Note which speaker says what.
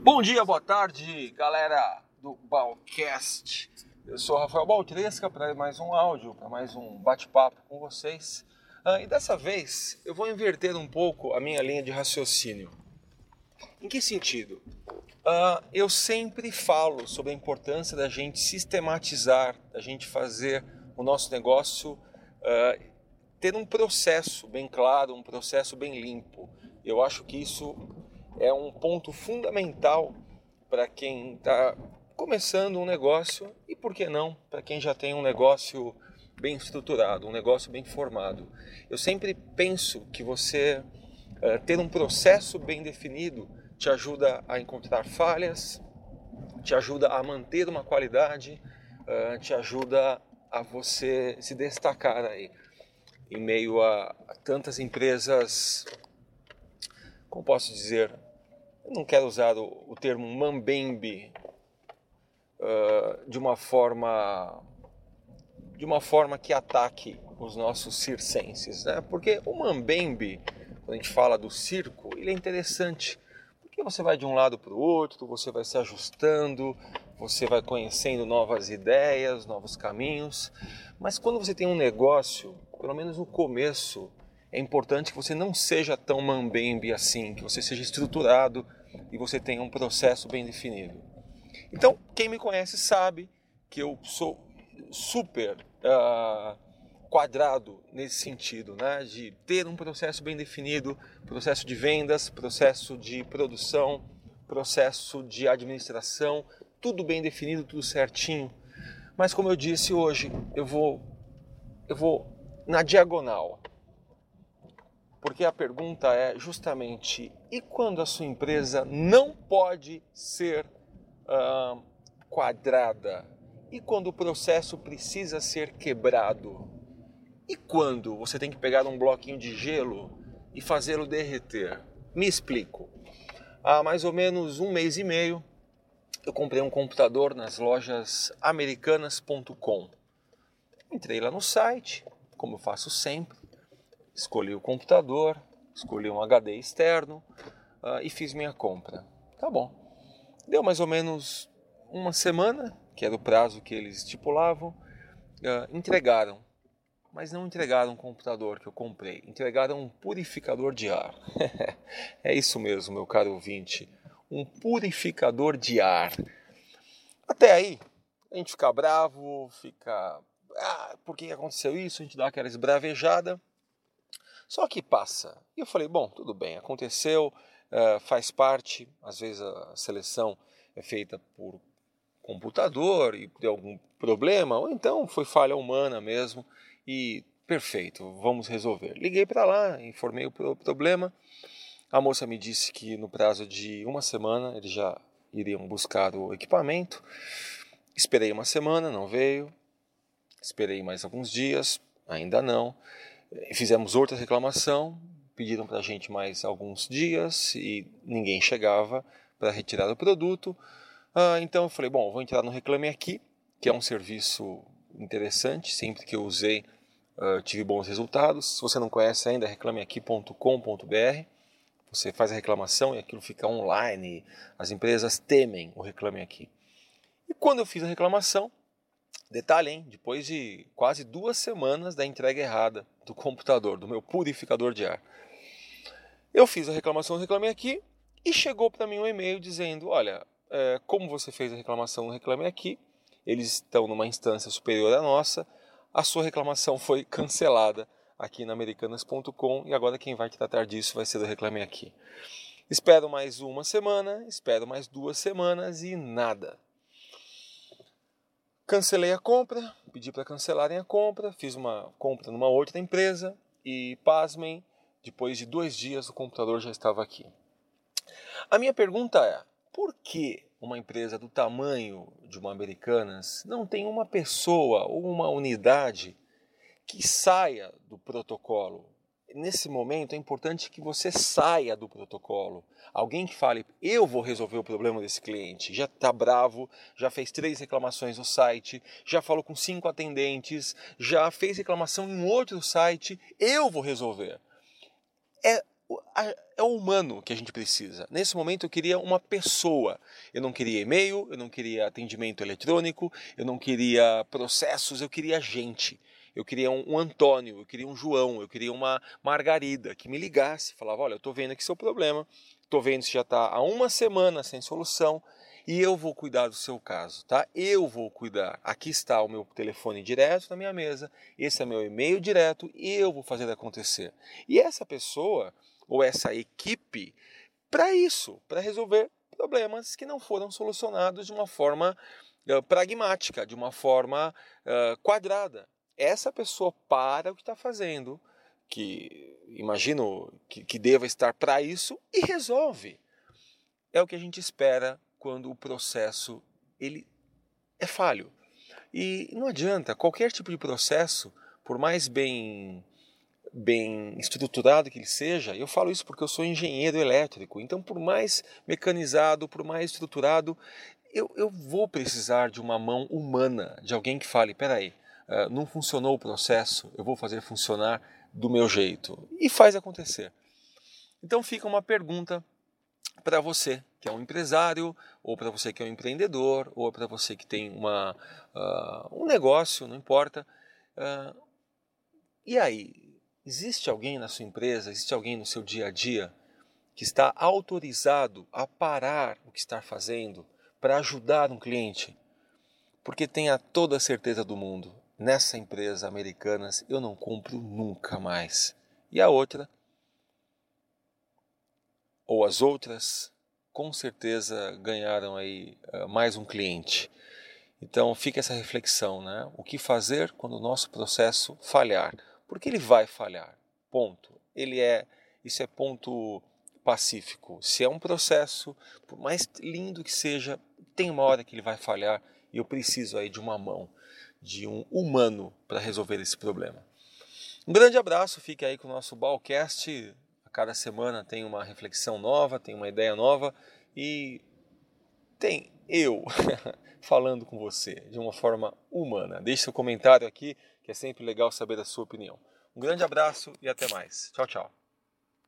Speaker 1: Bom dia, boa tarde, galera do Balcast. Eu sou Rafael Baltresca para mais um áudio, para mais um bate-papo com vocês. Ah, e dessa vez eu vou inverter um pouco a minha linha de raciocínio. Em que sentido? Uh, eu sempre falo sobre a importância da gente sistematizar, da gente fazer o nosso negócio uh, ter um processo bem claro, um processo bem limpo. Eu acho que isso é um ponto fundamental para quem está começando um negócio e, por que não, para quem já tem um negócio bem estruturado, um negócio bem formado. Eu sempre penso que você uh, ter um processo bem definido te ajuda a encontrar falhas, te ajuda a manter uma qualidade, uh, te ajuda a você se destacar aí em meio a, a tantas empresas, como posso dizer, eu não quero usar o, o termo mambembe uh, de uma forma de uma forma que ataque os nossos circenses, né? Porque o mambembe, quando a gente fala do circo, ele é interessante porque você vai de um lado para o outro, você vai se ajustando, você vai conhecendo novas ideias, novos caminhos. Mas quando você tem um negócio, pelo menos no começo, é importante que você não seja tão mambembe assim, que você seja estruturado e você tenha um processo bem definido. Então, quem me conhece sabe que eu sou super uh, quadrado nesse sentido, né? de ter um processo bem definido, processo de vendas, processo de produção, processo de administração, tudo bem definido, tudo certinho. Mas como eu disse hoje, eu vou eu vou na diagonal. Porque a pergunta é justamente: e quando a sua empresa não pode ser uh, quadrada? E quando o processo precisa ser quebrado? E quando você tem que pegar um bloquinho de gelo e fazê-lo derreter? Me explico. Há mais ou menos um mês e meio, eu comprei um computador nas lojas americanas.com. Entrei lá no site, como eu faço sempre, escolhi o computador, escolhi um HD externo uh, e fiz minha compra. Tá bom. Deu mais ou menos uma semana, que era o prazo que eles estipulavam, uh, entregaram mas não entregaram um computador que eu comprei, entregaram um purificador de ar. é isso mesmo, meu caro ouvinte, um purificador de ar. Até aí, a gente fica bravo, fica. Ah, por que aconteceu isso? A gente dá aquela esbravejada. Só que passa. E eu falei: bom, tudo bem, aconteceu, uh, faz parte. Às vezes a seleção é feita por computador e deu algum problema, ou então foi falha humana mesmo e perfeito, vamos resolver. Liguei para lá, informei o problema. A moça me disse que no prazo de uma semana eles já iriam buscar o equipamento. Esperei uma semana, não veio. Esperei mais alguns dias, ainda não. Fizemos outra reclamação, pediram para a gente mais alguns dias e ninguém chegava para retirar o produto. Ah, então eu falei, bom, vou entrar no Reclame Aqui, que é um serviço interessante, sempre que eu usei uh, tive bons resultados. Se você não conhece ainda, reclameaqui.com.br. Você faz a reclamação e aquilo fica online. As empresas temem o Reclame Aqui. E quando eu fiz a reclamação, detalhe, hein, depois de quase duas semanas da entrega errada do computador, do meu purificador de ar, eu fiz a reclamação no Reclame Aqui e chegou para mim um e-mail dizendo: Olha, é, como você fez a reclamação Reclame Aqui, eles estão numa instância superior à nossa, a sua reclamação foi cancelada aqui na americanas.com e agora quem vai tratar disso vai ser o Reclame Aqui. Espero mais uma semana, espero mais duas semanas e nada. Cancelei a compra, pedi para cancelarem a compra, fiz uma compra numa outra empresa e, pasmem, depois de dois dias o computador já estava aqui. A minha pergunta é: por que uma empresa do tamanho de uma Americanas não tem uma pessoa ou uma unidade que saia do protocolo. Nesse momento é importante que você saia do protocolo. Alguém que fale, eu vou resolver o problema desse cliente. Já está bravo, já fez três reclamações no site, já falou com cinco atendentes, já fez reclamação em outro site, eu vou resolver. É é o humano que a gente precisa. Nesse momento eu queria uma pessoa. Eu não queria e-mail, eu não queria atendimento eletrônico, eu não queria processos, eu queria gente. Eu queria um, Antônio, eu queria um João, eu queria uma Margarida que me ligasse, falava: Olha, eu estou vendo aqui seu problema, estou vendo se já está há uma semana sem solução e eu vou cuidar do seu caso, tá? Eu vou cuidar. Aqui está o meu telefone direto na minha mesa, esse é meu e-mail direto e eu vou fazer acontecer. E essa pessoa ou essa equipe para isso, para resolver problemas que não foram solucionados de uma forma uh, pragmática, de uma forma uh, quadrada. Essa pessoa para o que está fazendo, que imagino que, que deva estar para isso e resolve. É o que a gente espera quando o processo ele é falho. E não adianta, qualquer tipo de processo, por mais bem bem estruturado que ele seja, eu falo isso porque eu sou engenheiro elétrico, então por mais mecanizado, por mais estruturado, eu, eu vou precisar de uma mão humana, de alguém que fale, peraí, uh, não funcionou o processo, eu vou fazer funcionar do meu jeito. E faz acontecer. Então fica uma pergunta para você que é um empresário, ou para você que é um empreendedor, ou para você que tem uma, uh, um negócio, não importa. Uh, e aí, existe alguém na sua empresa, existe alguém no seu dia a dia que está autorizado a parar o que está fazendo para ajudar um cliente? Porque tenha toda a certeza do mundo, nessa empresa Americanas eu não compro nunca mais. E a outra, ou as outras, com certeza ganharam aí uh, mais um cliente. Então fica essa reflexão, né? O que fazer quando o nosso processo falhar? Porque ele vai falhar. Ponto. Ele é isso é ponto pacífico. Se é um processo, por mais lindo que seja, tem uma hora que ele vai falhar e eu preciso aí de uma mão, de um humano para resolver esse problema. Um grande abraço, fique aí com o nosso Balcast cada semana tem uma reflexão nova, tem uma ideia nova e tem eu falando com você de uma forma humana. Deixe seu comentário aqui, que é sempre legal saber a sua opinião. Um grande abraço e até mais. Tchau, tchau.